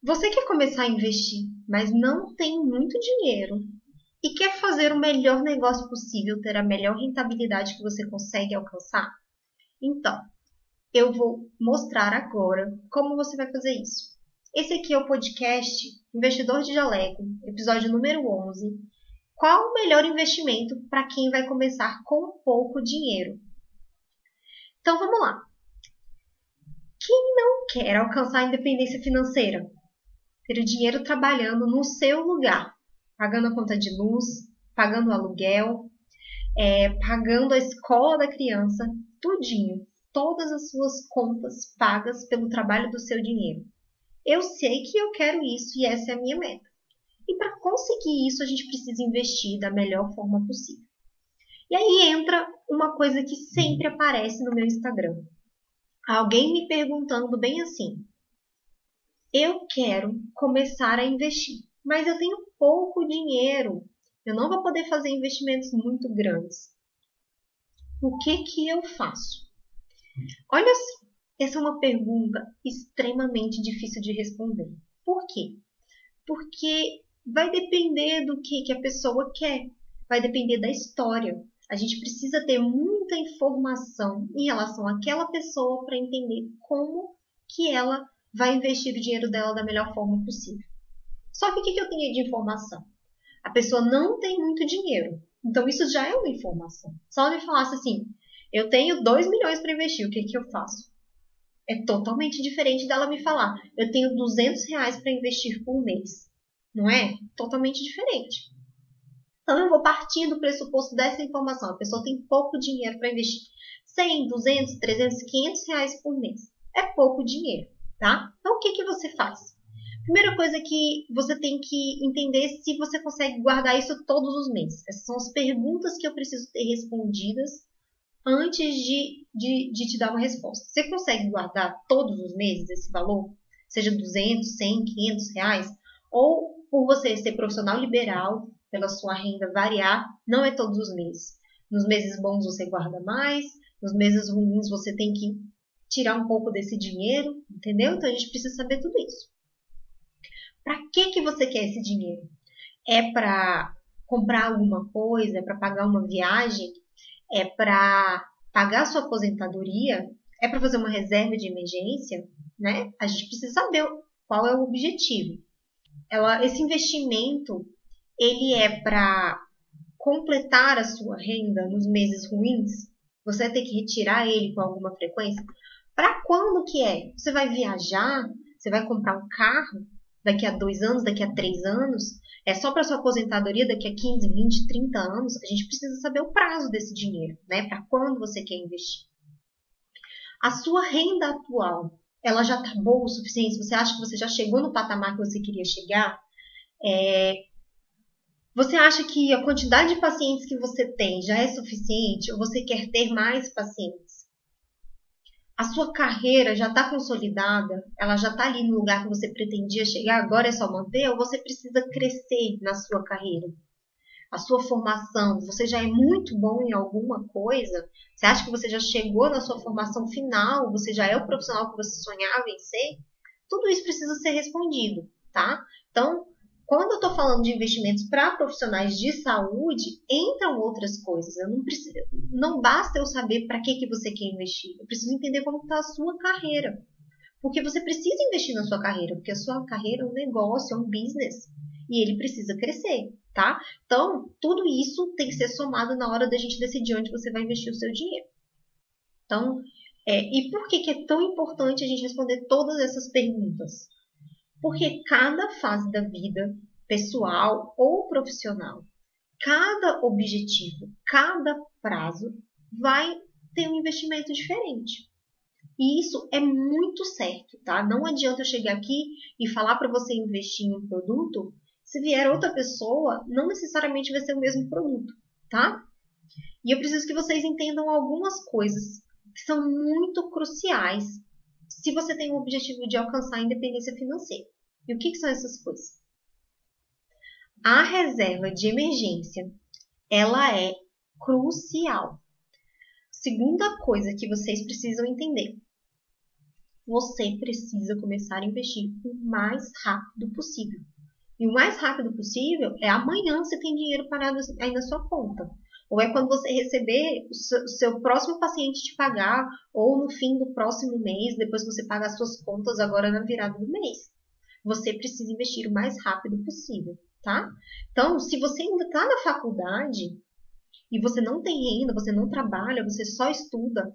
Você quer começar a investir, mas não tem muito dinheiro e quer fazer o melhor negócio possível, ter a melhor rentabilidade que você consegue alcançar? Então, eu vou mostrar agora como você vai fazer isso. Esse aqui é o podcast Investidor de Jaleco, episódio número 11. Qual o melhor investimento para quem vai começar com pouco dinheiro? Então vamos lá. Quem não quer alcançar a independência financeira? Ter o dinheiro trabalhando no seu lugar, pagando a conta de luz, pagando o aluguel, é, pagando a escola da criança, tudinho, todas as suas contas pagas pelo trabalho do seu dinheiro. Eu sei que eu quero isso e essa é a minha meta. E para conseguir isso, a gente precisa investir da melhor forma possível. E aí entra uma coisa que sempre aparece no meu Instagram. Alguém me perguntando bem assim: Eu quero começar a investir, mas eu tenho pouco dinheiro. Eu não vou poder fazer investimentos muito grandes. O que que eu faço? Olha só, essa é uma pergunta extremamente difícil de responder. Por quê? Porque vai depender do que, que a pessoa quer, vai depender da história. A gente precisa ter muita informação em relação àquela pessoa para entender como que ela vai investir o dinheiro dela da melhor forma possível. Só que o que, eu tenho de informação? A pessoa não tem muito dinheiro. Então isso já é uma informação. Se ela me falasse assim, eu tenho 2 milhões para investir, o que, que eu faço? É totalmente diferente dela me falar, eu tenho 200 reais para investir por mês. Não é? Totalmente diferente. Então eu vou partir do pressuposto dessa informação. A pessoa tem pouco dinheiro para investir. 100, 200, 300, 500 reais por mês. É pouco dinheiro, tá? Então o que, que você faz? Primeira coisa que você tem que entender se você consegue guardar isso todos os meses. Essas são as perguntas que eu preciso ter respondidas antes de, de, de te dar uma resposta. Você consegue guardar todos os meses esse valor? Seja 200, 100, 500 reais? Ou por você ser profissional liberal, pela sua renda variar, não é todos os meses. Nos meses bons você guarda mais, nos meses ruins você tem que tirar um pouco desse dinheiro, entendeu? Então a gente precisa saber tudo isso. Para que que você quer esse dinheiro? É para comprar alguma coisa, é para pagar uma viagem, é para pagar sua aposentadoria, é para fazer uma reserva de emergência, né? A gente precisa saber qual é o objetivo. Ela, esse investimento, ele é para completar a sua renda nos meses ruins. Você vai ter que retirar ele com alguma frequência. Para quando que é? Você vai viajar? Você vai comprar um carro daqui a dois anos, daqui a três anos? é só para sua aposentadoria daqui a 15, 20, 30 anos, a gente precisa saber o prazo desse dinheiro, né? Para quando você quer investir. A sua renda atual, ela já está boa o suficiente? Você acha que você já chegou no patamar que você queria chegar? É, você acha que a quantidade de pacientes que você tem já é suficiente ou você quer ter mais pacientes? A sua carreira já está consolidada, ela já está ali no lugar que você pretendia chegar, agora é só manter, ou você precisa crescer na sua carreira? A sua formação, você já é muito bom em alguma coisa? Você acha que você já chegou na sua formação final? Você já é o profissional que você sonhava em ser? Tudo isso precisa ser respondido, tá? Então, quando eu estou falando de investimentos para profissionais de saúde, entram outras coisas. Eu não, preciso, não basta eu saber para que, que você quer investir. Eu preciso entender como está a sua carreira. Porque você precisa investir na sua carreira, porque a sua carreira é um negócio, é um business. E ele precisa crescer, tá? Então, tudo isso tem que ser somado na hora da gente decidir onde você vai investir o seu dinheiro. Então, é, e por que, que é tão importante a gente responder todas essas perguntas? Porque cada fase da vida, pessoal ou profissional, cada objetivo, cada prazo vai ter um investimento diferente. E isso é muito certo, tá? Não adianta eu chegar aqui e falar para você investir em um produto, se vier outra pessoa, não necessariamente vai ser o mesmo produto, tá? E eu preciso que vocês entendam algumas coisas que são muito cruciais se você tem o objetivo de alcançar a independência financeira. E o que, que são essas coisas? A reserva de emergência, ela é crucial. Segunda coisa que vocês precisam entender. você precisa começar a investir o mais rápido possível. E o mais rápido possível é amanhã você tem dinheiro parado aí na sua conta. Ou é quando você receber o seu, próximo paciente te pagar, ou no fim do próximo mês, depois que você paga as suas contas agora na virada do mês. Você precisa investir o mais rápido possível, tá? Então, se você ainda está na faculdade e você não tem renda, você não trabalha, você só estuda,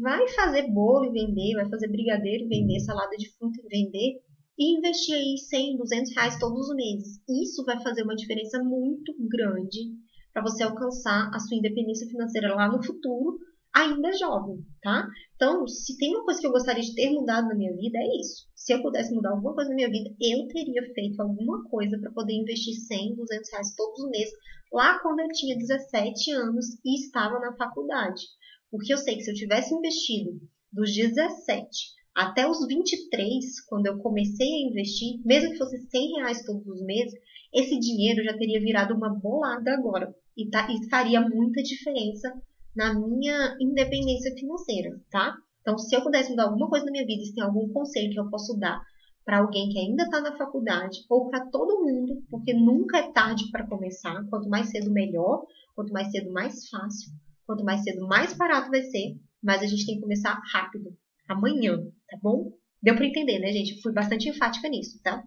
vai fazer bolo e vender, vai fazer brigadeiro e vender, salada de fruta e vender, e investir aí 100, 200 reais todos os meses. Isso vai fazer uma diferença muito grande para você alcançar a sua independência financeira lá no futuro, ainda jovem, tá? Então, se tem uma coisa que eu gostaria de ter mudado na minha vida, é isso. Se eu pudesse mudar alguma coisa na minha vida, eu teria feito alguma coisa para poder investir 100, 200 reais todos os meses, lá quando eu tinha 17 anos e estava na faculdade. Porque eu sei que se eu tivesse investido dos 17 até os 23, quando eu comecei a investir, mesmo que fosse 100 reais todos os meses, esse dinheiro já teria virado uma bolada agora e, tá, e faria muita diferença na minha independência financeira, tá? Então, se eu pudesse mudar alguma coisa na minha vida, se tem algum conselho que eu posso dar para alguém que ainda está na faculdade ou para todo mundo, porque nunca é tarde para começar, quanto mais cedo melhor, quanto mais cedo mais fácil, quanto mais cedo mais barato vai ser, mas a gente tem que começar rápido, amanhã, tá bom? Deu para entender, né, gente? Fui bastante enfática nisso, tá?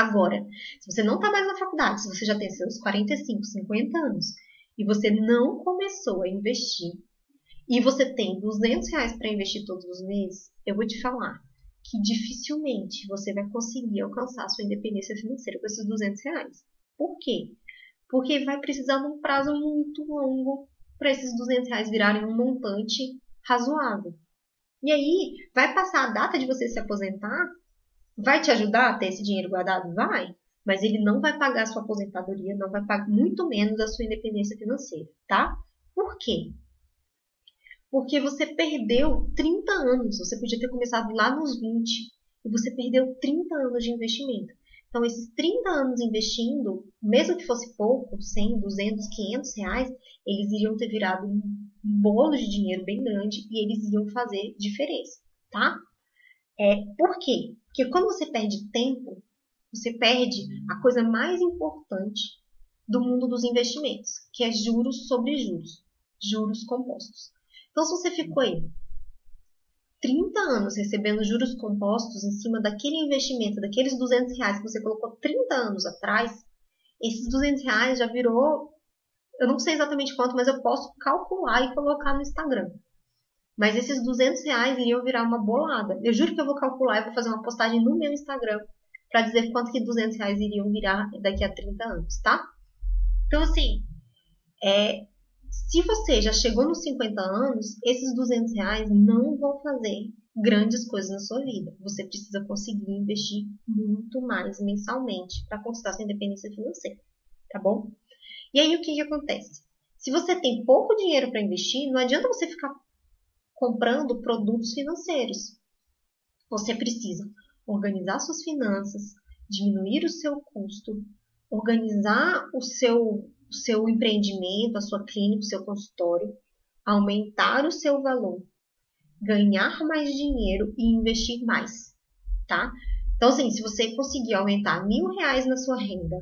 Agora, se você não está mais na faculdade, se você já tem seus 45, 50 anos e você não começou a investir e você tem 200 reais para investir todos os meses, eu vou te falar que dificilmente você vai conseguir alcançar sua independência financeira com esses 200 reais. Por quê? Porque vai precisar de um prazo muito longo para esses 200 reais virarem um montante razoável. E aí, vai passar a data de você se aposentar Vai te ajudar a ter esse dinheiro guardado? Vai. Mas ele não vai pagar a sua aposentadoria, não vai pagar muito menos a sua independência financeira, tá? Por quê? Porque você perdeu 30 anos. Você podia ter começado lá nos 20 e você perdeu 30 anos de investimento. Então, esses 30 anos investindo, mesmo que fosse pouco, 100, 200, 500 reais, eles iriam ter virado um bolo de dinheiro bem grande e eles iam fazer diferença, tá? É, por quê? Porque quando você perde tempo, você perde a coisa mais importante do mundo dos investimentos, que é juros sobre juros, juros compostos. Então, se você ficou aí 30 anos recebendo juros compostos em cima daquele investimento, daqueles 200 reais que você colocou 30 anos atrás, esses 200 reais já virou, eu não sei exatamente quanto, mas eu posso calcular e colocar no Instagram. Mas esses 200 reais iriam virar uma bolada. Eu juro que eu vou calcular e vou fazer uma postagem no meu Instagram para dizer quanto que 200 reais iriam virar daqui a 30 anos, tá? Então, assim, é, se você já chegou nos 50 anos, esses 200 reais não vão fazer grandes coisas na sua vida. Você precisa conseguir investir muito mais mensalmente para conquistar sua independência financeira, tá bom? E aí o que, que acontece? Se você tem pouco dinheiro para investir, não adianta você ficar comprando produtos financeiros. Você precisa organizar suas finanças, diminuir o seu custo, organizar o seu, o seu empreendimento, a sua clínica, o seu consultório, aumentar o seu valor, ganhar mais dinheiro e investir mais, tá? Então, assim, se você conseguir aumentar mil reais na sua renda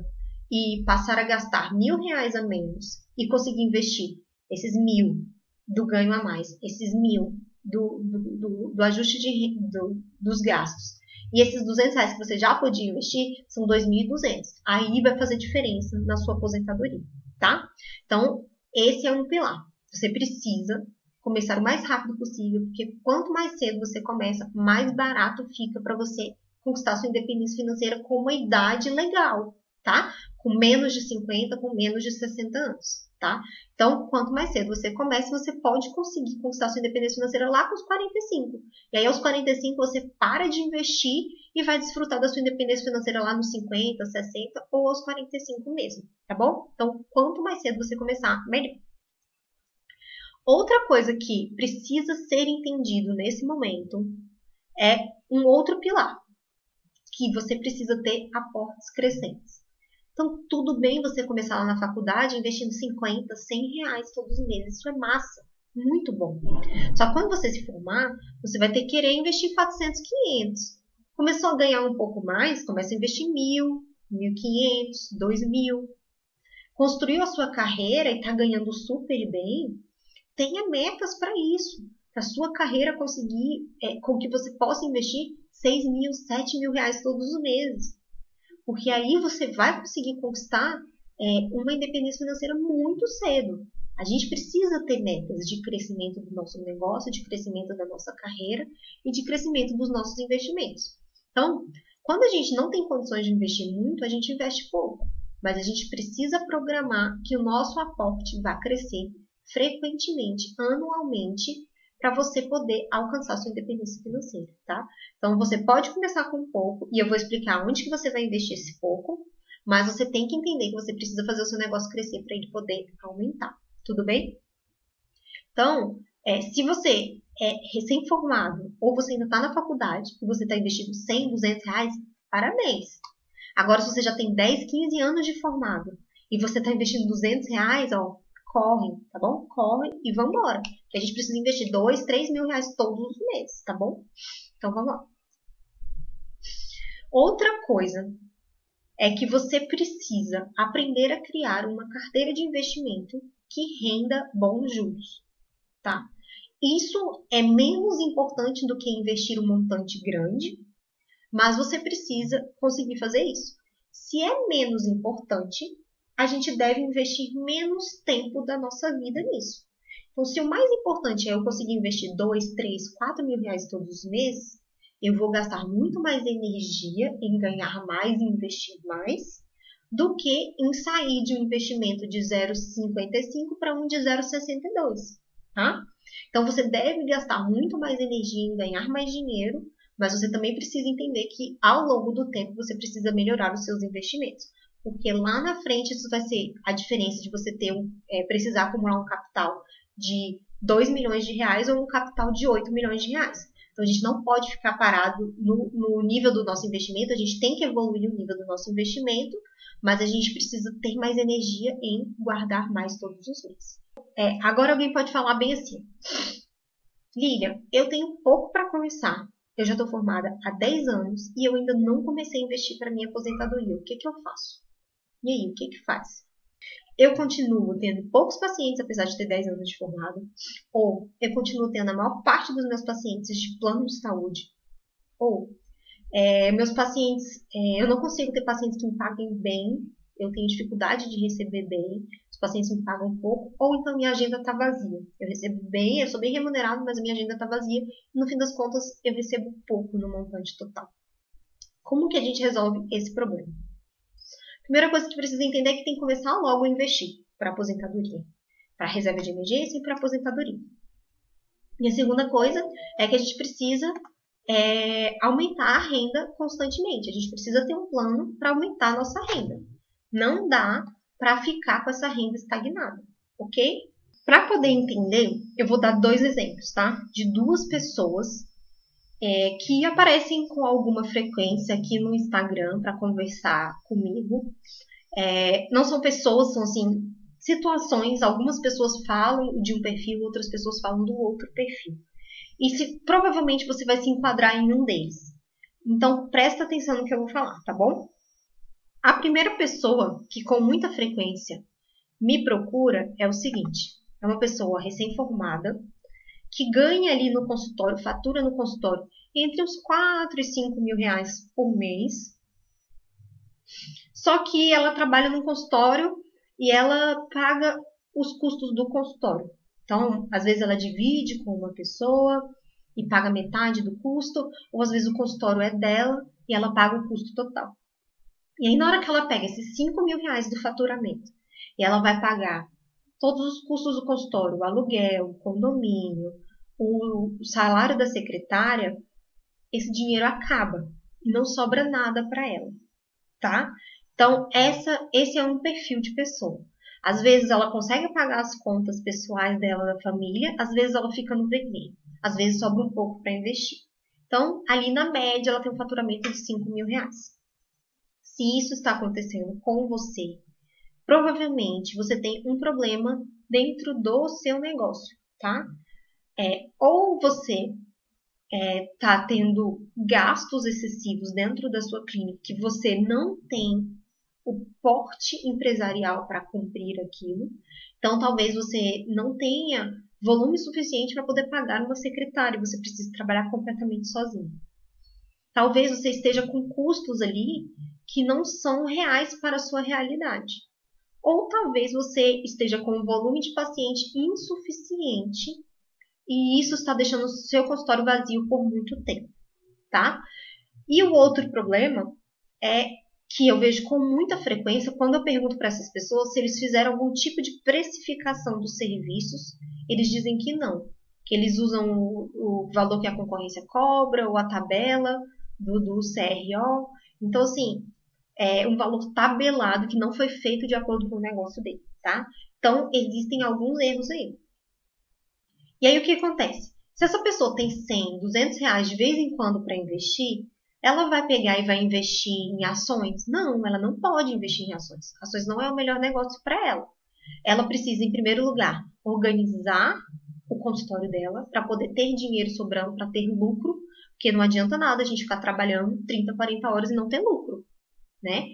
e passar a gastar mil reais a menos e conseguir investir esses mil do ganho a mais, esses mil do, do, do, do ajuste de, do, dos gastos. E esses 200 reais que você já podia investir são 2.200. Aí vai fazer diferença na sua aposentadoria, tá? Então, esse é um pilar. Você precisa começar o mais rápido possível, porque quanto mais cedo você começa, mais barato fica para você conquistar sua independência financeira com uma idade legal, tá? Com menos de 50, com menos de 60 anos tá? Então, quanto mais cedo você começa, você pode conseguir conquistar sua independência financeira lá com os 45. E aí, aos 45, você para de investir e vai desfrutar da sua independência financeira lá nos 50, 60 ou aos 45 mesmo, tá bom? Então, quanto mais cedo você começar, melhor. Outra coisa que precisa ser entendido nesse momento é um outro pilar, que você precisa ter aportes crescentes. Então, tudo bem você começar lá na faculdade investindo 50, 100 reais todos os meses. Isso é massa. Muito bom. Só que quando você se formar, você vai ter que querer investir 400, 500. Começou a ganhar um pouco mais, começa a investir mil, 1.500, 2.000. Construiu a sua carreira e está ganhando super bem, tenha metas para isso. Para sua carreira conseguir, é, com que você possa investir 6 mil, 7 mil reais todos os meses. Porque aí você vai conseguir conquistar é, uma independência financeira muito cedo. A gente precisa ter metas de crescimento do nosso negócio, de crescimento da nossa carreira e de crescimento dos nossos investimentos. Então, quando a gente não tem condições de investir muito, a gente investe pouco. Mas a gente precisa programar que o nosso aporte vá crescer frequentemente, anualmente, para você poder alcançar sua independência financeira, tá? Então você pode começar com pouco e eu vou explicar onde que você vai investir esse pouco, mas você tem que entender que você precisa fazer o seu negócio crescer para ele poder aumentar, tudo bem? Então, é, se você é recém-formado ou você ainda está na faculdade e você está investindo 100, 200 reais, parabéns! Agora, se você já tem 10, 15 anos de formado e você está investindo 200 reais, ó, corre, tá bom? Corre e vambora. Que a gente precisa investir 2, 3 mil reais todos os meses, tá bom? Então vamos lá. Outra coisa é que você precisa aprender a criar uma carteira de investimento que renda bons juros, tá? Isso é menos importante do que investir um montante grande, mas você precisa conseguir fazer isso. Se é menos importante, a gente deve investir menos tempo da nossa vida nisso. Então, se o mais importante é eu conseguir investir 2, 3, 4 mil reais todos os meses, eu vou gastar muito mais energia em ganhar mais e investir mais do que em sair de um investimento de 0,55 para um de 0,62, tá? Então você deve gastar muito mais energia em ganhar mais dinheiro, mas você também precisa entender que ao longo do tempo você precisa melhorar os seus investimentos porque lá na frente isso vai ser a diferença de você ter é, precisar acumular um capital de 2 milhões de reais ou um capital de 8 milhões de reais. Então a gente não pode ficar parado no, no nível do nosso investimento, a gente tem que evoluir o nível do nosso investimento, mas a gente precisa ter mais energia em guardar mais todos os meses. É, agora alguém pode falar bem assim: Lilian, eu tenho pouco para começar. Eu já estou formada há 10 anos e eu ainda não comecei a investir para minha aposentadoria. O que, que eu faço? E aí, o que que faz? Eu continuo tendo poucos pacientes, apesar de ter 10 anos de formado, ou eu continuo tendo a maior parte dos meus pacientes de plano de saúde, ou é, meus pacientes, é, eu não consigo ter pacientes que me paguem bem, eu tenho dificuldade de receber bem, os pacientes me pagam pouco, ou então minha agenda está vazia. Eu recebo bem, eu sou bem remunerado, mas a minha agenda está vazia, e no fim das contas eu recebo pouco no montante total. Como que a gente resolve esse problema? Primeira coisa que precisa entender é que tem que começar logo a investir para aposentadoria, para reserva de emergência e para aposentadoria. E a segunda coisa é que a gente precisa é, aumentar a renda constantemente. A gente precisa ter um plano para aumentar a nossa renda. Não dá para ficar com essa renda estagnada, ok? Para poder entender, eu vou dar dois exemplos, tá? De duas pessoas é, que aparecem com alguma frequência aqui no Instagram para conversar comigo. É, não são pessoas, são assim situações. Algumas pessoas falam de um perfil, outras pessoas falam do outro perfil. E se provavelmente você vai se enquadrar em um deles. Então presta atenção no que eu vou falar, tá bom? A primeira pessoa que com muita frequência me procura é o seguinte: é uma pessoa recém-formada que ganha ali no consultório, fatura no consultório, entre uns 4 e 5 mil reais por mês. Só que ela trabalha no consultório e ela paga os custos do consultório. Então, às vezes ela divide com uma pessoa e paga metade do custo, ou às vezes o consultório é dela e ela paga o custo total. E aí, na hora que ela pega esses 5 mil reais do faturamento e ela vai pagar todos os custos do consultório, o aluguel, o condomínio, o salário da secretária, esse dinheiro acaba e não sobra nada para ela, tá? Então, essa, esse é um perfil de pessoa. Às vezes ela consegue pagar as contas pessoais dela da família, às vezes ela fica no vermelho, às vezes sobra um pouco para investir. Então, ali na média, ela tem um faturamento de 5 mil reais. Se isso está acontecendo com você, provavelmente você tem um problema dentro do seu negócio. tá? É, ou você está é, tá tendo gastos excessivos dentro da sua clínica que você não tem o porte empresarial para cumprir aquilo. Então, talvez você não tenha volume suficiente para poder pagar uma secretária, você precisa trabalhar completamente sozinho. Talvez você esteja com custos ali que não são reais para a sua realidade. Ou talvez você esteja com um volume de paciente insuficiente e isso está deixando o seu consultório vazio por muito tempo, tá? E o outro problema é que eu vejo com muita frequência quando eu pergunto para essas pessoas se eles fizeram algum tipo de precificação dos serviços, eles dizem que não, que eles usam o, o valor que a concorrência cobra ou a tabela do, do CRO. Então, assim, é um valor tabelado que não foi feito de acordo com o negócio dele, tá? Então, existem alguns erros aí. E aí, o que acontece? Se essa pessoa tem 100, 200 reais de vez em quando para investir, ela vai pegar e vai investir em ações? Não, ela não pode investir em ações. Ações não é o melhor negócio para ela. Ela precisa, em primeiro lugar, organizar o consultório dela para poder ter dinheiro sobrando, para ter lucro, porque não adianta nada a gente ficar trabalhando 30, 40 horas e não ter lucro, né?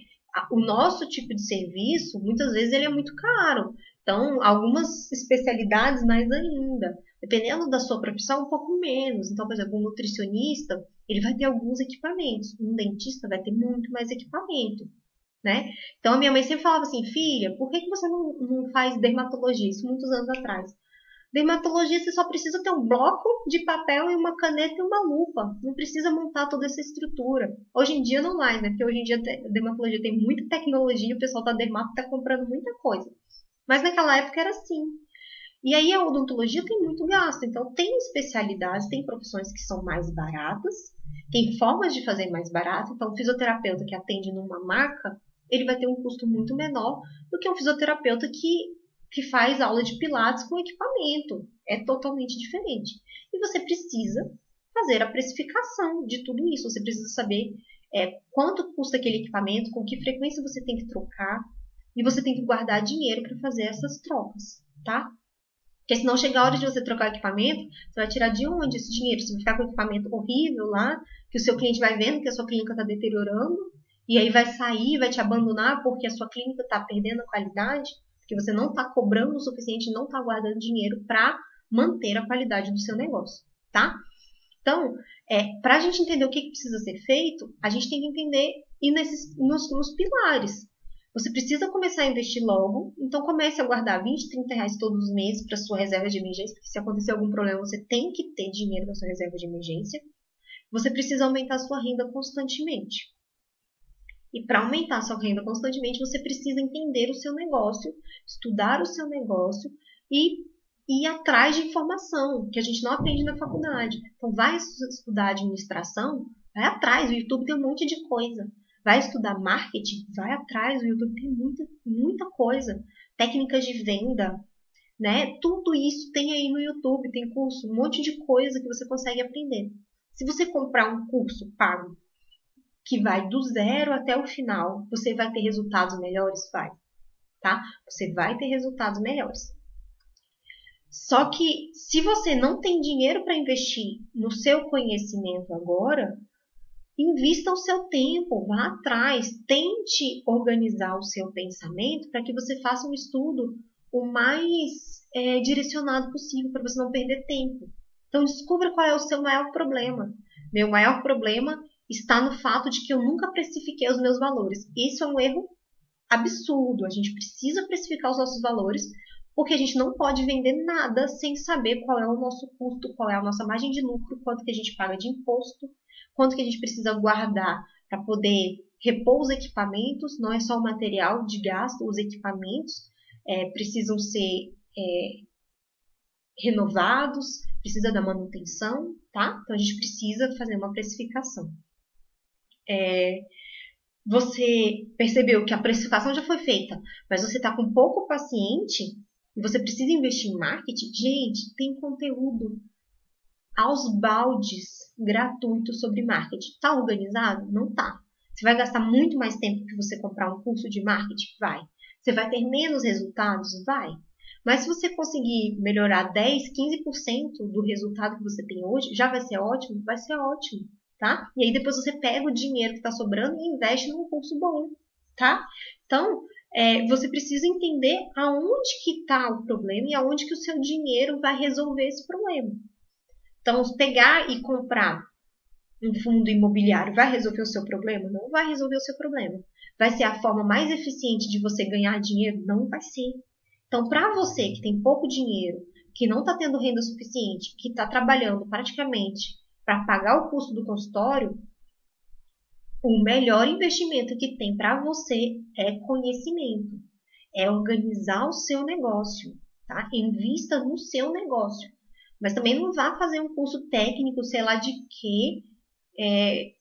O nosso tipo de serviço, muitas vezes, ele é muito caro. Então, algumas especialidades mais ainda. Dependendo da sua profissão, um pouco menos. Então, por exemplo, um nutricionista, ele vai ter alguns equipamentos. Um dentista vai ter muito mais equipamento, né? Então, a minha mãe sempre falava assim, filha, por que, que você não, não faz dermatologia? Isso muitos anos atrás. Dermatologia, você só precisa ter um bloco de papel e uma caneta e uma lupa. Não precisa montar toda essa estrutura. Hoje em dia não mais, né? Porque hoje em dia a dermatologia tem muita tecnologia, o pessoal da dermato está comprando muita coisa. Mas naquela época era assim. E aí a odontologia tem muito gasto, então tem especialidades, tem profissões que são mais baratas, tem formas de fazer mais barato. Então, o fisioterapeuta que atende numa marca, ele vai ter um custo muito menor do que um fisioterapeuta que, que faz aula de pilates com equipamento. É totalmente diferente. E você precisa fazer a precificação de tudo isso. Você precisa saber é, quanto custa aquele equipamento, com que frequência você tem que trocar, e você tem que guardar dinheiro para fazer essas trocas, tá? Porque senão chega a hora de você trocar equipamento, você vai tirar de onde esse dinheiro? Você vai ficar com o equipamento horrível lá, que o seu cliente vai vendo que a sua clínica está deteriorando, e aí vai sair, vai te abandonar porque a sua clínica está perdendo a qualidade, porque você não está cobrando o suficiente, não está guardando dinheiro para manter a qualidade do seu negócio, tá? Então, é, para a gente entender o que, que, precisa ser feito, a gente tem que entender e nesses, nos, nos pilares. Você precisa começar a investir logo, então comece a guardar 20, 30 reais todos os meses para sua reserva de emergência, porque se acontecer algum problema, você tem que ter dinheiro na sua reserva de emergência. Você precisa aumentar a sua renda constantemente. E para aumentar sua renda constantemente, você precisa entender o seu negócio, estudar o seu negócio e ir atrás de informação, que a gente não aprende na faculdade. Então, vai estudar administração, vai atrás, o YouTube tem um monte de coisa vai estudar marketing, vai atrás, o YouTube tem muita, muita coisa. Técnicas de venda, né? Tudo isso tem aí no YouTube, tem curso, um monte de coisa que você consegue aprender. Se você comprar um curso pago que vai do zero até o final, você vai ter resultados melhores? Vai. Tá? Você vai ter resultados melhores. Só que se você não tem dinheiro para investir no seu conhecimento agora, Invista o seu tempo, vá atrás, tente organizar o seu pensamento para que você faça um estudo o mais é, direcionado possível, para você não perder tempo. Então, descubra qual é o seu maior problema. Meu maior problema está no fato de que eu nunca precifiquei os meus valores. Isso é um erro absurdo. A gente precisa precificar os nossos valores, porque a gente não pode vender nada sem saber qual é o nosso custo, qual é a nossa margem de lucro, quanto que a gente paga de imposto, quanto que a gente precisa guardar para poder repor os equipamentos, não é só o material de gasto, os equipamentos é, precisam ser é, renovados, precisa da manutenção, tá? Então a gente precisa fazer uma precificação. É, você percebeu que a precificação já foi feita, mas você está com pouco paciente e você precisa investir em marketing? Gente, tem conteúdo aos baldes gratuito sobre marketing. Está organizado? Não está. Você vai gastar muito mais tempo que você comprar um curso de marketing? Vai. Você vai ter menos resultados? Vai. Mas se você conseguir melhorar 10, 15% do resultado que você tem hoje, já vai ser ótimo? Vai ser ótimo, tá? E aí depois você pega o dinheiro que está sobrando e investe num curso bom, tá? Então, é, você precisa entender aonde que está o problema e aonde que o seu dinheiro vai resolver esse problema. Então, pegar e comprar um fundo imobiliário vai resolver o seu problema? Não vai resolver o seu problema. Vai ser a forma mais eficiente de você ganhar dinheiro? Não vai ser. Então, para você que tem pouco dinheiro, que não está tendo renda suficiente, que está trabalhando praticamente para pagar o custo do consultório, o melhor investimento que tem para você é conhecimento, é organizar o seu negócio, tá? Invista no seu negócio, mas também não vá fazer um curso técnico, sei lá de quê, é,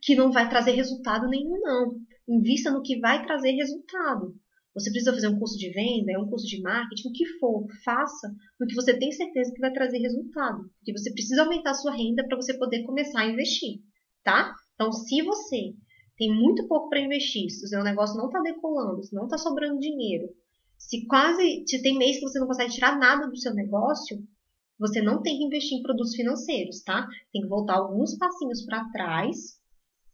que não vai trazer resultado nenhum, não. Invista no que vai trazer resultado. Você precisa fazer um curso de venda, é um curso de marketing, o que for, faça no que você tem certeza que vai trazer resultado. Porque você precisa aumentar a sua renda para você poder começar a investir, tá? Então, se você tem muito pouco para investir, se o seu negócio não está decolando, se não está sobrando dinheiro, se quase se tem mês que você não consegue tirar nada do seu negócio, você não tem que investir em produtos financeiros, tá? Tem que voltar alguns passinhos para trás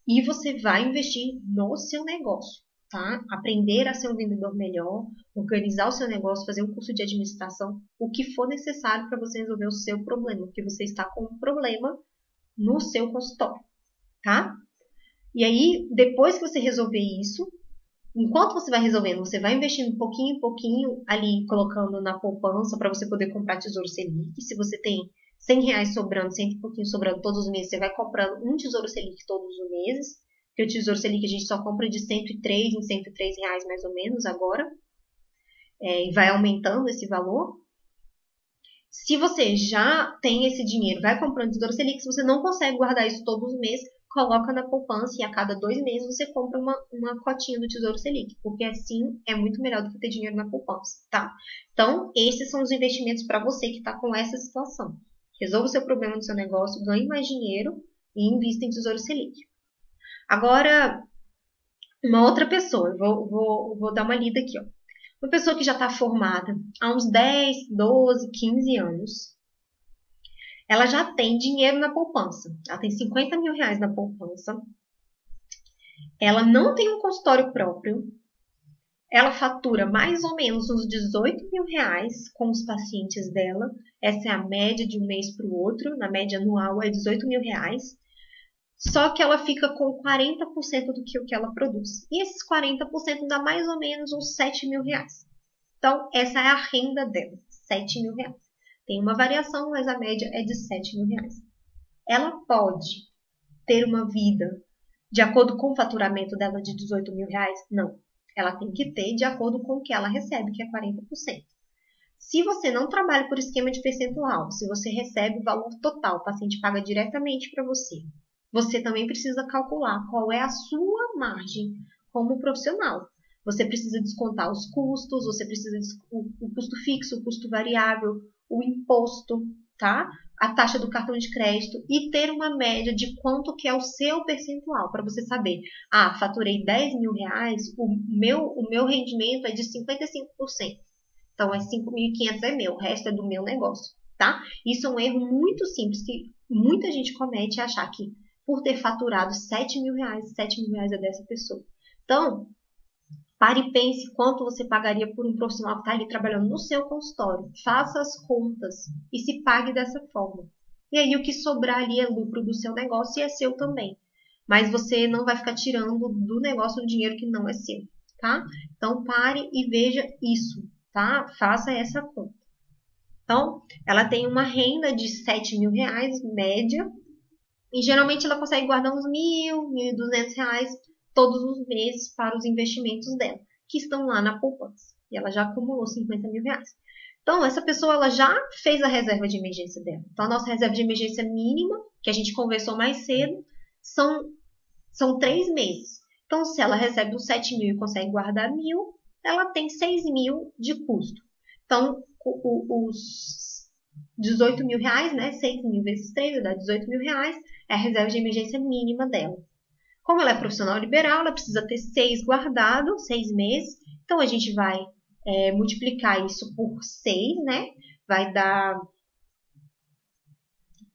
e você vai investir no seu negócio tá? Aprender a ser um vendedor melhor, organizar o seu negócio, fazer um curso de administração, o que for necessário para você resolver o seu problema, porque você está com um problema no seu consultório, tá? E aí, depois que você resolver isso, enquanto você vai resolvendo, você vai investindo pouquinho em pouquinho ali, colocando na poupança para você poder comprar Tesouro Selic. Se você tem 100 reais sobrando, 100 e pouquinho sobrando todos os meses, você vai comprando um Tesouro Selic todos os meses que o Tesouro Selic a gente só compra de 103 em 103 reais mais ou menos agora, é, e vai aumentando esse valor. Se você já tem esse dinheiro, vai comprando Tesouro Selic, se você não consegue guardar isso todos os meses, coloca na poupança e a cada dois meses você compra uma, uma cotinha do Tesouro Selic, porque assim é muito melhor do que ter dinheiro na poupança, tá? Então, esses são os investimentos para você que está com essa situação. Resolva o seu problema no seu negócio, ganhe mais dinheiro e invista em Tesouro Selic. Agora, uma outra pessoa, vou, vou, vou dar uma lida aqui, ó. Uma pessoa que já está formada há uns 10, 12, 15 anos, ela já tem dinheiro na poupança. Ela tem 50 mil reais na poupança. Ela não tem um consultório próprio. Ela fatura mais ou menos uns 18 mil reais com os pacientes dela. Essa é a média de um mês para o outro. Na média anual é 18 mil reais só que ela fica com 40% do que o que ela produz. E esses 40% dá mais ou menos uns 7 mil reais. Então, essa é a renda dela, 7 mil reais. Tem uma variação, mas a média é de 7 mil reais. Ela pode ter uma vida de acordo com o faturamento dela de 18 mil reais? Não. Ela tem que ter de acordo com o que ela recebe, que é 40%. Se você não trabalha por esquema de percentual, se você recebe o valor total, o paciente paga diretamente para você, você também precisa calcular qual é a sua margem como profissional. Você precisa descontar os custos, você precisa o, custo fixo, o custo variável, o imposto, tá? A taxa do cartão de crédito e ter uma média de quanto que é o seu percentual para você saber. Ah, faturei 10 mil reais, o meu, o meu rendimento é de 55%. Então, é 5.500 é meu, o resto é do meu negócio, tá? Isso é um erro muito simples que muita gente comete, achar que por ter faturado 7 mil reais. 7 mil reais é dessa pessoa. Então, pare e pense quanto você pagaria por um profissional que está ali trabalhando no seu consultório. Faça as contas e se pague dessa forma. E aí o que sobrar ali é lucro do seu negócio e é seu também. Mas você não vai ficar tirando do negócio um dinheiro que não é seu, tá? Então pare e veja isso, tá? Faça essa conta. Então, ela tem uma renda de 7 mil reais, média, e geralmente ela consegue guardar uns mil, mil e duzentos reais todos os meses para os investimentos dela, que estão lá na poupança. E ela já acumulou 50 mil reais. Então, essa pessoa ela já fez a reserva de emergência dela. Então, a nossa reserva de emergência mínima, que a gente conversou mais cedo, são, são três meses. Então, se ela recebe uns 7 mil e consegue guardar mil, ela tem 6 mil de custo. Então, os 18 mil reais, né? 6 mil vezes 3 dá 18 mil reais, é a reserva de emergência mínima dela. Como ela é profissional liberal, ela precisa ter seis guardado, seis meses. Então a gente vai é, multiplicar isso por 6, né? Vai dar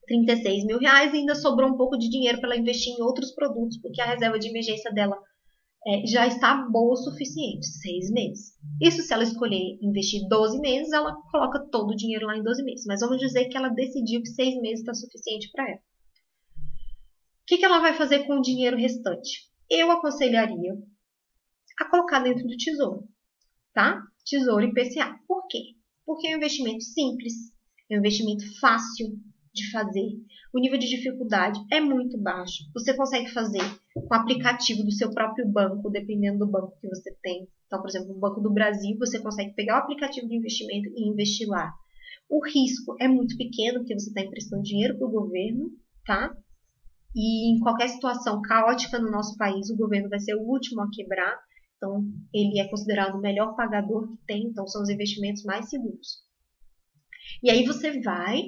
36 mil reais e ainda sobrou um pouco de dinheiro para ela investir em outros produtos, porque a reserva de emergência dela é, já está boa o suficiente, seis meses. Isso se ela escolher investir 12 meses, ela coloca todo o dinheiro lá em 12 meses. Mas vamos dizer que ela decidiu que seis meses está suficiente para ela. O que, que ela vai fazer com o dinheiro restante? Eu aconselharia a colocar dentro do tesouro, tá? Tesouro IPCA. Por quê? Porque é um investimento simples, é um investimento fácil, de fazer. O nível de dificuldade é muito baixo. Você consegue fazer com o aplicativo do seu próprio banco, dependendo do banco que você tem. Então, por exemplo, no Banco do Brasil, você consegue pegar o aplicativo de investimento e investir lá. O risco é muito pequeno, porque você está emprestando dinheiro para o governo, tá? E em qualquer situação caótica no nosso país, o governo vai ser o último a quebrar. Então, ele é considerado o melhor pagador que tem, então são os investimentos mais seguros. E aí você vai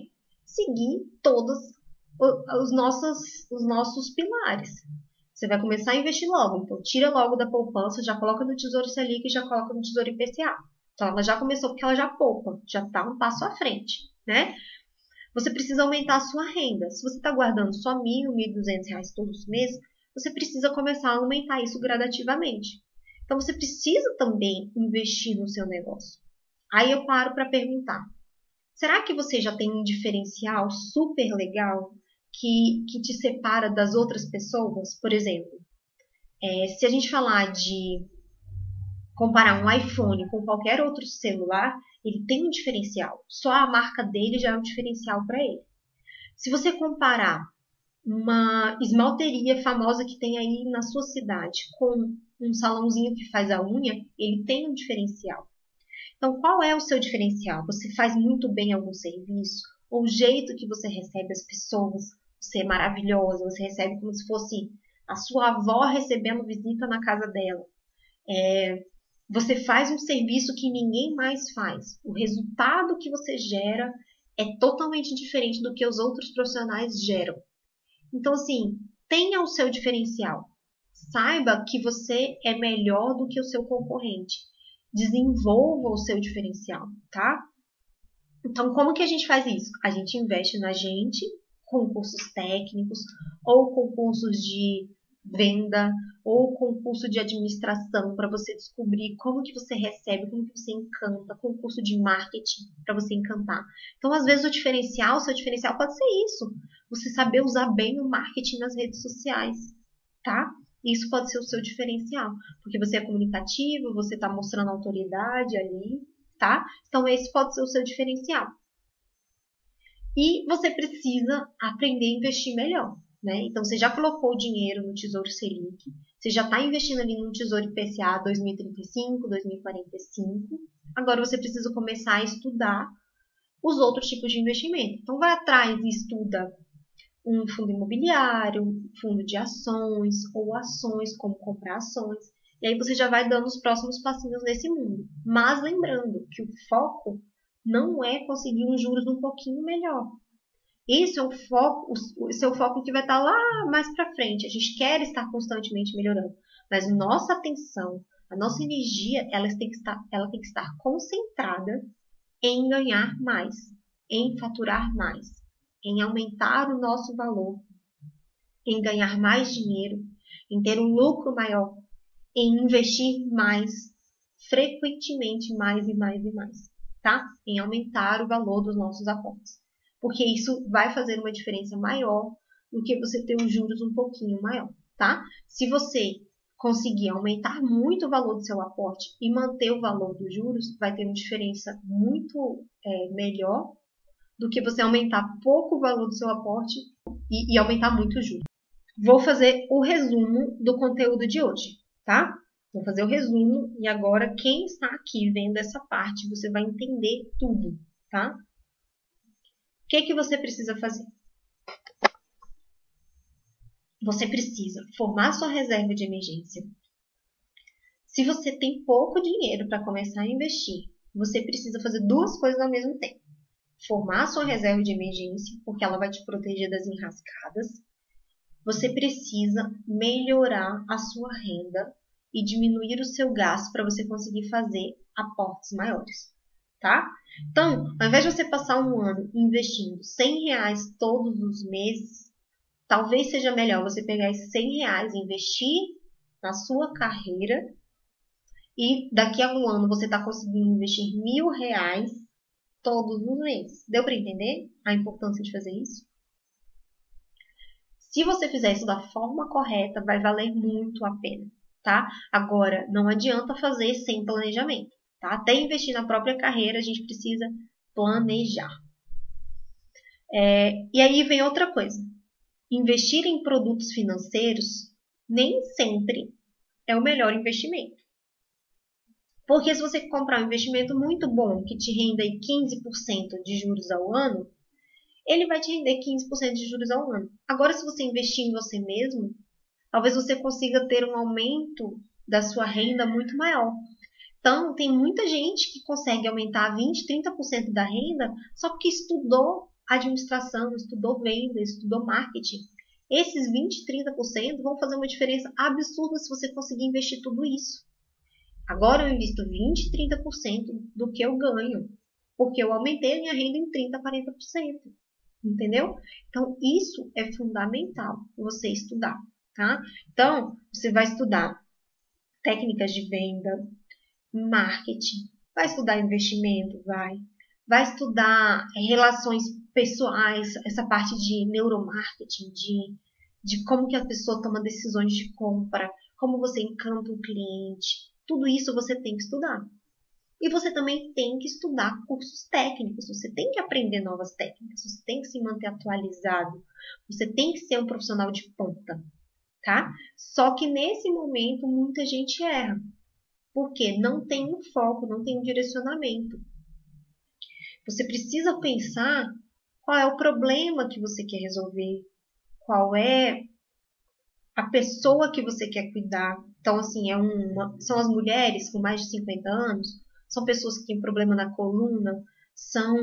seguir todos os nossos, os nossos pilares. Você vai começar a investir logo. Então, tira logo da poupança, já coloca no Tesouro Selic e já coloca no Tesouro IPCA. Então, ela já começou porque ela já poupa, já está um passo à frente, né? Você precisa aumentar a sua renda. Se você está guardando só mil, mil duzentos reais todos os meses, você precisa começar a aumentar isso gradativamente. Então, você precisa também investir no seu negócio. Aí eu paro para perguntar: Será que você já tem um diferencial super legal que, que te separa das outras pessoas? Por exemplo, é, se a gente falar de comparar um iPhone com qualquer outro celular, ele tem um diferencial. Só a marca dele já é um diferencial para ele. Se você comparar uma esmalteria famosa que tem aí na sua cidade com um salãozinho que faz a unha, ele tem um diferencial. Então, qual é o seu diferencial? Você faz muito bem algum serviço? Ou o jeito que você recebe as pessoas? Você é maravilhosa, você recebe como se fosse a sua avó recebendo visita na casa dela. É, você faz um serviço que ninguém mais faz. O resultado que você gera é totalmente diferente do que os outros profissionais geram. Então, assim, tenha o seu diferencial. Saiba que você é melhor do que o seu concorrente desenvolva o seu diferencial, tá? Então, como que a gente faz isso? A gente investe na gente com cursos técnicos ou com cursos de venda ou concurso de administração para você descobrir como que você recebe, como que você encanta, concurso de marketing para você encantar. Então, às vezes o diferencial, o seu diferencial pode ser isso, você saber usar bem o marketing nas redes sociais, tá? Isso pode ser o seu diferencial, porque você é comunicativo, você está mostrando autoridade ali, tá? Então, esse pode ser o seu diferencial. E você precisa aprender a investir melhor, né? Então, você já colocou o dinheiro no Tesouro Selic, você já está investindo ali no Tesouro IPCA 2035, 2045. Agora, você precisa começar a estudar os outros tipos de investimento. Então, vai atrás e estuda um fundo imobiliário, um fundo de ações ou ações, como comprar ações. E aí você já vai dando os próximos passinhos nesse mundo. Mas lembrando que o foco não é conseguir um juros um pouquinho melhor. Esse é o foco, esse é o foco que vai estar lá mais para frente. A gente quer estar constantemente melhorando, mas nossa atenção, a nossa energia, ela tem que estar, ela tem que estar concentrada em ganhar mais, em faturar mais em aumentar o nosso valor, em ganhar mais dinheiro, em ter um lucro maior, em investir mais, frequentemente mais e mais e mais, tá? Em aumentar o valor dos nossos aportes. Porque isso vai fazer uma diferença maior do que você ter os juros um pouquinho maior, tá? Se você conseguir aumentar muito o valor do seu aporte e manter o valor dos juros, vai ter uma diferença muito é, melhor do que você aumentar pouco o valor do seu aporte e, e aumentar muito o juros. Vou fazer o resumo do conteúdo de hoje, tá? Vou fazer o resumo e agora quem está aqui vendo essa parte, você vai entender tudo, tá? O que, que você precisa fazer? Você precisa formar sua reserva de emergência. Se você tem pouco dinheiro para começar a investir, você precisa fazer duas coisas ao mesmo tempo formar sua reserva de emergência, porque ela vai te proteger das enrascadas. Você precisa melhorar a sua renda e diminuir o seu gasto para você conseguir fazer aportes maiores, tá? Então, ao invés de você passar um ano investindo 100 reais todos os meses, talvez seja melhor você pegar esses 100 reais e investir na sua carreira e daqui a um ano você está conseguindo investir mil reais todos os meses. Deu para entender a importância de fazer isso? Se você fizer isso da forma correta, vai valer muito a pena, tá? Agora, não adianta fazer sem planejamento, tá? Até investir na própria carreira, a gente precisa planejar. É, e aí vem outra coisa. Investir em produtos financeiros nem sempre é o melhor investimento. Porque se você comprar um investimento muito bom, que te renda 15% de juros ao ano, ele vai te render 15% de juros ao ano. Agora, se você investir em você mesmo, talvez você consiga ter um aumento da sua renda muito maior. Então, tem muita gente que consegue aumentar 20, 30% da renda só porque estudou administração, estudou venda, estudou marketing. Esses 20, 30% vão fazer uma diferença absurda se você conseguir investir tudo isso. Agora eu invisto 20, 30% do que eu ganho, porque eu aumentei a minha renda em 30, 40%. Entendeu? Então, isso é fundamental você estudar, tá? Então, você vai estudar técnicas de venda, marketing, vai estudar investimento, vai. Vai estudar relações pessoais, essa parte de neuromarketing, de, de como que a pessoa toma decisões de compra, como você encanta o cliente. Tudo isso você tem que estudar. E você também tem que estudar cursos técnicos, você tem que aprender novas técnicas, você tem que se manter atualizado, você tem que ser um profissional de ponta, tá? Só que nesse momento muita gente erra, porque não tem um foco, não tem um direcionamento. Você precisa pensar qual é o problema que você quer resolver, qual é a pessoa que você quer cuidar. Então, assim, é uma, são as mulheres com mais de 50 anos são pessoas que têm problema na coluna, são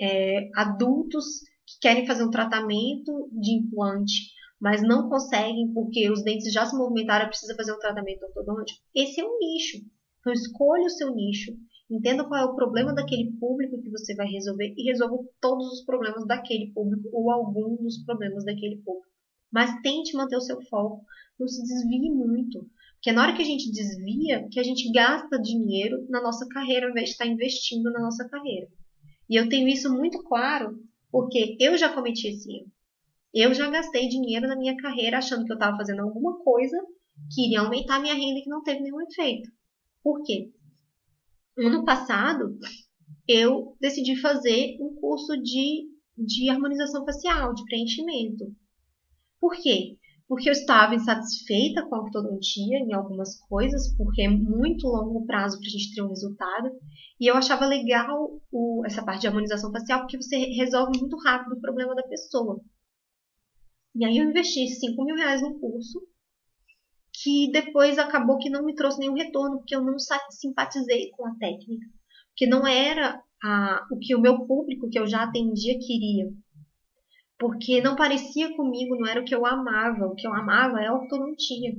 é, adultos que querem fazer um tratamento de implante, mas não conseguem porque os dentes já se movimentaram, precisa fazer um tratamento ortodôntico. Esse é um nicho. Então escolha o seu nicho, entenda qual é o problema daquele público que você vai resolver e resolva todos os problemas daquele público ou algum dos problemas daquele público. Mas tente manter o seu foco, não se desvie muito. Porque na hora que a gente desvia, que a gente gasta dinheiro na nossa carreira, ao invés de estar investindo na nossa carreira. E eu tenho isso muito claro, porque eu já cometi esse erro. Eu já gastei dinheiro na minha carreira achando que eu estava fazendo alguma coisa que iria aumentar minha renda e que não teve nenhum efeito. Por quê? Ano passado, eu decidi fazer um curso de, de harmonização facial, de preenchimento. Por quê? porque eu estava insatisfeita com a ortodontia em algumas coisas, porque é muito longo prazo para a gente ter um resultado. E eu achava legal o, essa parte de harmonização facial, porque você resolve muito rápido o problema da pessoa. E aí eu investi 5 mil reais no curso, que depois acabou que não me trouxe nenhum retorno, porque eu não simpatizei com a técnica. Porque não era a, o que o meu público, que eu já atendia, queria porque não parecia comigo, não era o que eu amava. O que eu amava é a ortodontia.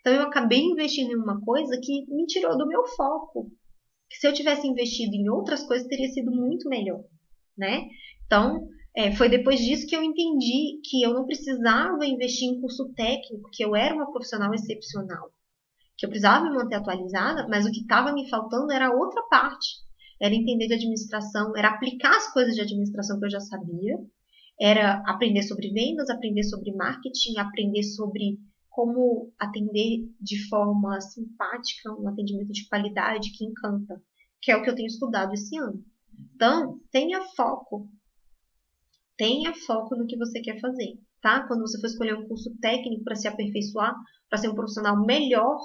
Então eu acabei investindo em uma coisa que me tirou do meu foco. Que se eu tivesse investido em outras coisas teria sido muito melhor, né? Então é, foi depois disso que eu entendi que eu não precisava investir em curso técnico, que eu era uma profissional excepcional, que eu precisava me manter atualizada, mas o que estava me faltando era outra parte. Era entender de administração, era aplicar as coisas de administração que eu já sabia era aprender sobre vendas, aprender sobre marketing, aprender sobre como atender de forma simpática, um atendimento de qualidade que encanta, que é o que eu tenho estudado esse ano. Então, tenha foco. Tenha foco no que você quer fazer, tá? Quando você for escolher um curso técnico para se aperfeiçoar, para ser um profissional melhor,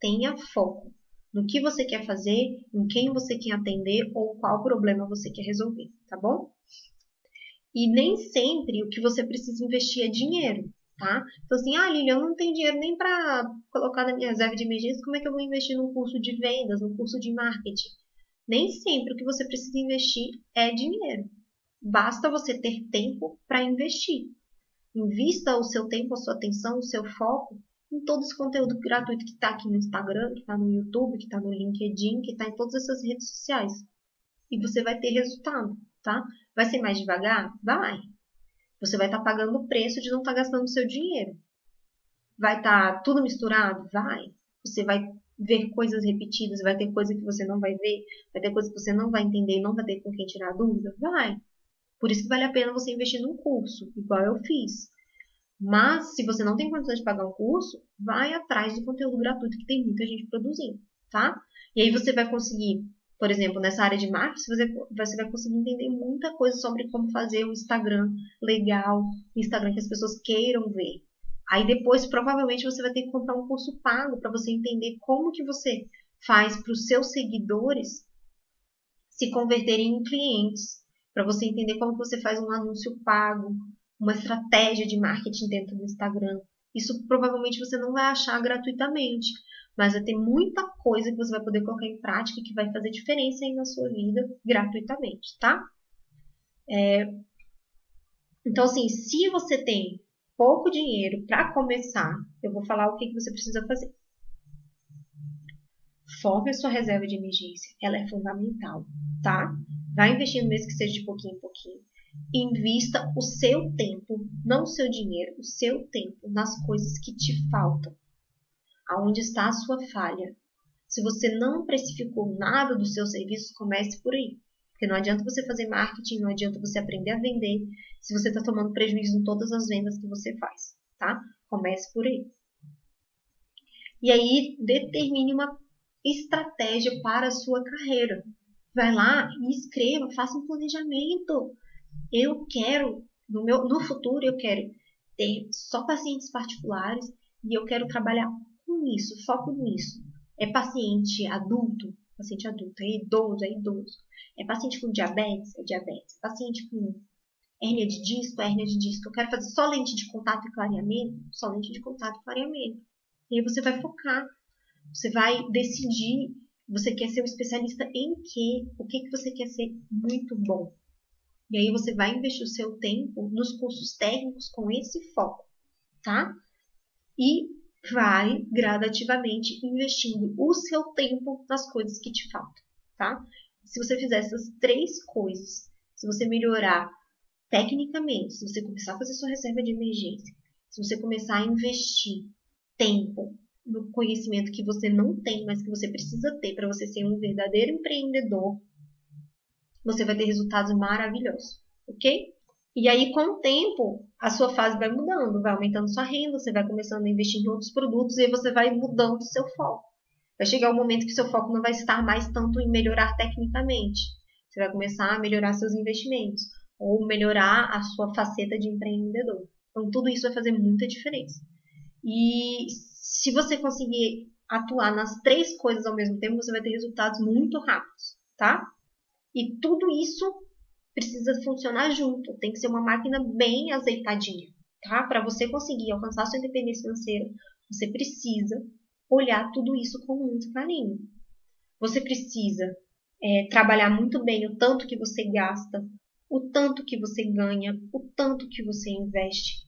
tenha foco no que você quer fazer, em quem você quer atender ou qual problema você quer resolver, tá bom? E nem sempre o que você precisa investir é dinheiro, tá? Então, assim, ah, Lilian, eu não tenho dinheiro nem para colocar na minha reserva de emergência, como é que eu vou investir num curso de vendas, num curso de marketing? Nem sempre o que você precisa investir é dinheiro. Basta você ter tempo para investir. Invista o seu tempo, a sua atenção, o seu foco em todo esse conteúdo gratuito que está aqui no Instagram, que está no YouTube, que está no LinkedIn, que está em todas essas redes sociais. E você vai ter resultado, tá? Vai ser mais devagar? Vai. Você vai estar tá pagando o preço de não estar tá gastando seu dinheiro. Vai estar tá tudo misturado? Vai. Você vai ver coisas repetidas, vai ter coisa que você não vai ver, vai ter coisa que você não vai entender, não vai ter com quem tirar dúvida? Vai. Por isso que vale a pena você investir num curso, igual eu fiz. Mas, se você não tem condições de pagar um curso, vai atrás do conteúdo gratuito que tem muita gente produzindo, tá? E aí você vai conseguir, por exemplo, nessa área de marketing, você, você vai conseguir entender muita coisa sobre como fazer um Instagram legal, um Instagram que as pessoas queiram ver. Aí depois, provavelmente, você vai ter que comprar um curso pago para você entender como que você faz para os seus seguidores se converterem em clientes, para você entender como você faz um anúncio pago, uma estratégia de marketing dentro do Instagram. Isso provavelmente você não vai achar gratuitamente, mas vai ter muita coisa que você vai poder colocar em prática que vai fazer diferença aí na sua vida gratuitamente, tá? É... Então, assim, se você tem pouco dinheiro para começar, eu vou falar o que, que você precisa fazer. Forme a sua reserva de emergência, ela é fundamental, tá? Vai investindo mesmo que seja de pouquinho em pouquinho. Invista o seu tempo, não o seu dinheiro, o seu tempo nas coisas que te faltam. Aonde está a sua falha? Se você não precificou nada do seu serviço, comece por aí. Porque não adianta você fazer marketing, não adianta você aprender a vender se você está tomando prejuízo em todas as vendas que você faz, tá? Comece por aí. E aí, determine uma estratégia para a sua carreira. Vai lá e escreva, faça um planejamento. Eu quero, no, meu, no futuro, eu quero ter só pacientes particulares e eu quero trabalhar com isso, foco nisso. É paciente adulto? Paciente adulto. É idoso? É idoso. É paciente com diabetes? É diabetes. É paciente com hérnia de disco? É hérnia de disco. Eu quero fazer só lente de contato e clareamento? Só lente de contato e clareamento. E aí você vai focar. Você vai decidir. Você quer ser um especialista em quê? O que, que você quer ser muito bom? E aí você vai investir o seu tempo nos cursos técnicos com esse foco, tá? E vai gradativamente investindo o seu tempo nas coisas que te faltam, tá? Se você fizer essas três coisas, se você melhorar tecnicamente, se você começar a fazer sua reserva de emergência, se você começar a investir tempo no conhecimento que você não tem, mas que você precisa ter para você ser um verdadeiro empreendedor, você vai ter resultados maravilhosos, ok? E aí, com o tempo, a sua fase vai mudando, vai aumentando sua renda, você vai começando a investir em outros produtos e aí você vai mudando o seu foco. Vai chegar um momento que seu foco não vai estar mais tanto em melhorar tecnicamente. Você vai começar a melhorar seus investimentos ou melhorar a sua faceta de empreendedor. Então, tudo isso vai fazer muita diferença. E se você conseguir atuar nas três coisas ao mesmo tempo, você vai ter resultados muito rápidos, tá? E tudo isso precisa funcionar junto, tem que ser uma máquina bem azeitadinha, tá? Para você conseguir alcançar sua independência financeira, você precisa olhar tudo isso com muito carinho. Você precisa é, trabalhar muito bem o tanto que você gasta, o tanto que você ganha, o tanto que você investe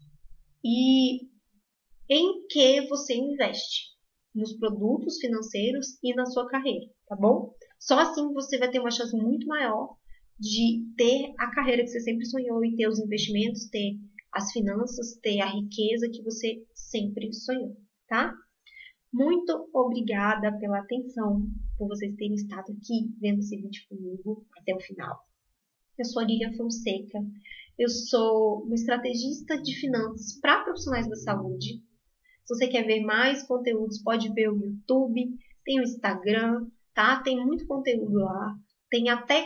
e em que você investe nos produtos financeiros e na sua carreira, tá bom? Só assim você vai ter uma chance muito maior de ter a carreira que você sempre sonhou e ter os investimentos, ter as finanças, ter a riqueza que você sempre sonhou, tá? Muito obrigada pela atenção, por vocês terem estado aqui vendo esse vídeo comigo até o final. Eu sou a Lilian Fonseca, eu sou uma estrategista de finanças para profissionais da saúde. Se você quer ver mais conteúdos, pode ver o YouTube, tem o Instagram, tá? Tem muito conteúdo lá. Tem até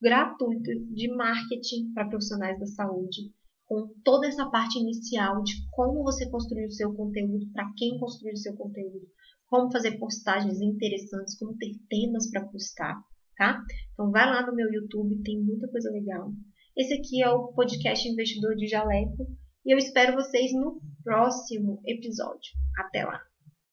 gratuito de marketing para profissionais da saúde, com toda essa parte inicial de como você construir o seu conteúdo, para quem construir o seu conteúdo, como fazer postagens interessantes, como ter temas para postar, tá? Então vai lá no meu YouTube, tem muita coisa legal. Esse aqui é o podcast Investidor de Jaleco e eu espero vocês no próximo episódio. Até lá!